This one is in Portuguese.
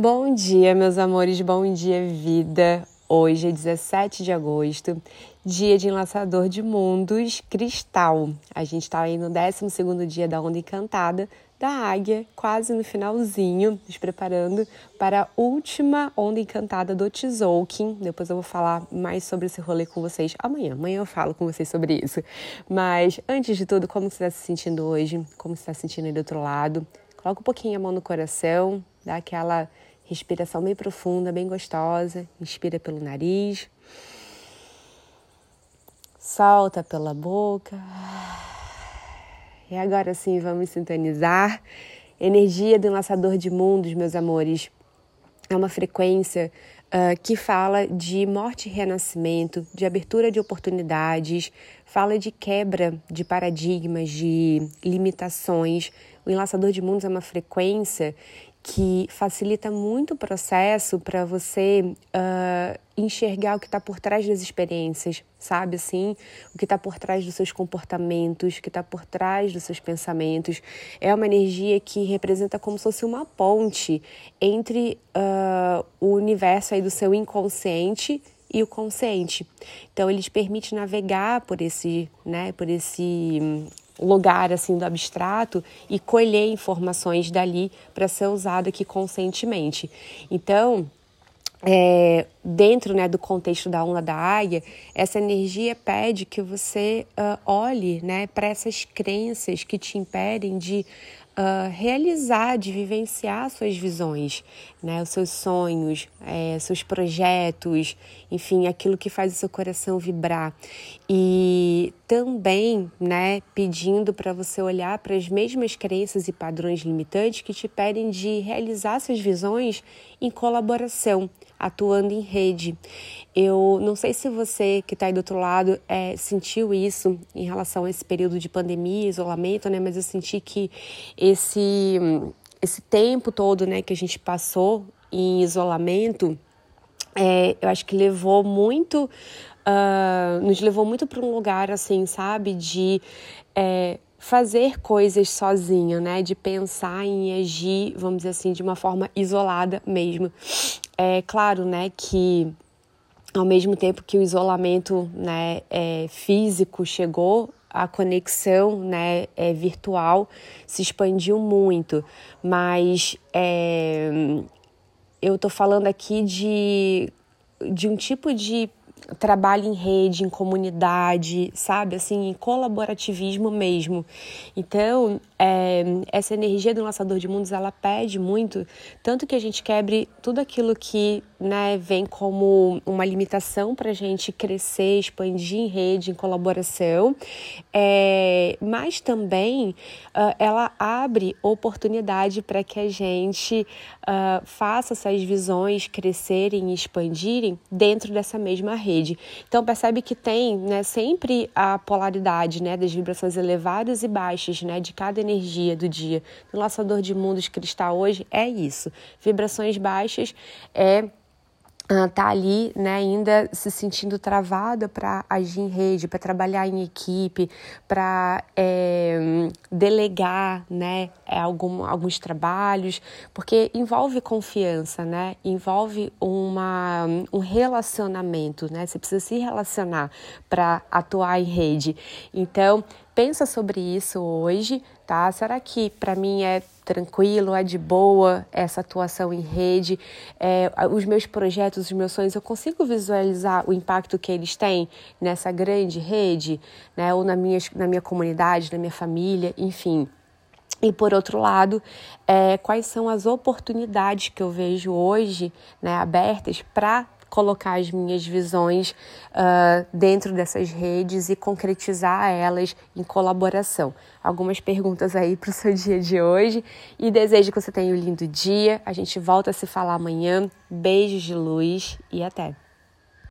Bom dia, meus amores, bom dia, vida. Hoje é 17 de agosto, dia de enlaçador de mundos cristal. A gente está aí no 12 dia da onda encantada da águia, quase no finalzinho, nos preparando para a última onda encantada do Tzolk'in. Depois eu vou falar mais sobre esse rolê com vocês amanhã. Amanhã eu falo com vocês sobre isso. Mas antes de tudo, como você está se sentindo hoje? Como você está se sentindo aí do outro lado? Coloca um pouquinho a mão no coração, dá aquela Respiração bem profunda, bem gostosa. Inspira pelo nariz. Solta pela boca. E agora sim, vamos sintonizar. Energia do enlaçador de mundos, meus amores. É uma frequência uh, que fala de morte e renascimento, de abertura de oportunidades, fala de quebra de paradigmas, de limitações. O enlaçador de mundos é uma frequência que facilita muito o processo para você uh, enxergar o que está por trás das experiências, sabe assim? O que está por trás dos seus comportamentos, o que está por trás dos seus pensamentos. É uma energia que representa como se fosse uma ponte entre uh, o universo aí do seu inconsciente e o consciente. Então ele te permite navegar por esse, né, por esse lugar assim do abstrato e colher informações dali para ser usado aqui conscientemente. Então, é, dentro né, do contexto da onda da águia, essa energia pede que você uh, olhe né, para essas crenças que te impedem de uh, realizar, de vivenciar suas visões, né, os seus sonhos, é, seus projetos, enfim, aquilo que faz o seu coração vibrar. E também, né, pedindo para você olhar para as mesmas crenças e padrões limitantes que te pedem de realizar suas visões em colaboração, atuando em rede. Eu não sei se você que está aí do outro lado é, sentiu isso em relação a esse período de pandemia, isolamento, né? Mas eu senti que esse, esse tempo todo, né, que a gente passou em isolamento, é, eu acho que levou muito, uh, nos levou muito para um lugar assim, sabe, de é, fazer coisas sozinho, né? De pensar em agir, vamos dizer assim, de uma forma isolada mesmo. É claro, né, que ao mesmo tempo que o isolamento né, é, físico chegou, a conexão né, é, virtual se expandiu muito, mas é, eu estou falando aqui de, de um tipo de trabalho em rede, em comunidade, sabe? Assim, em colaborativismo mesmo. Então, é, essa energia do lançador de mundos, ela pede muito, tanto que a gente quebre tudo aquilo que né, vem como uma limitação para a gente crescer, expandir em rede, em colaboração, é, mas também uh, ela abre oportunidade para que a gente uh, faça essas visões crescerem e expandirem dentro dessa mesma rede. Então percebe que tem né, sempre a polaridade né, das vibrações elevadas e baixas né, de cada energia do dia. O laçador de mundos cristal hoje é isso. Vibrações baixas é tá ali, né, ainda se sentindo travada para agir em rede, para trabalhar em equipe, para é, delegar, né, é, algum, alguns trabalhos, porque envolve confiança, né, envolve uma, um relacionamento, né, você precisa se relacionar para atuar em rede. Então, pensa sobre isso hoje, tá? Será que para mim é tranquilo, é de boa essa atuação em rede? É, os meus projetos, os meus sonhos, eu consigo visualizar o impacto que eles têm nessa grande rede, né? Ou na minha, na minha comunidade, na minha família, enfim. E por outro lado, é, quais são as oportunidades que eu vejo hoje né, abertas para colocar as minhas visões uh, dentro dessas redes e concretizar elas em colaboração. Algumas perguntas aí para o seu dia de hoje e desejo que você tenha um lindo dia. A gente volta a se falar amanhã. Beijos de luz e até!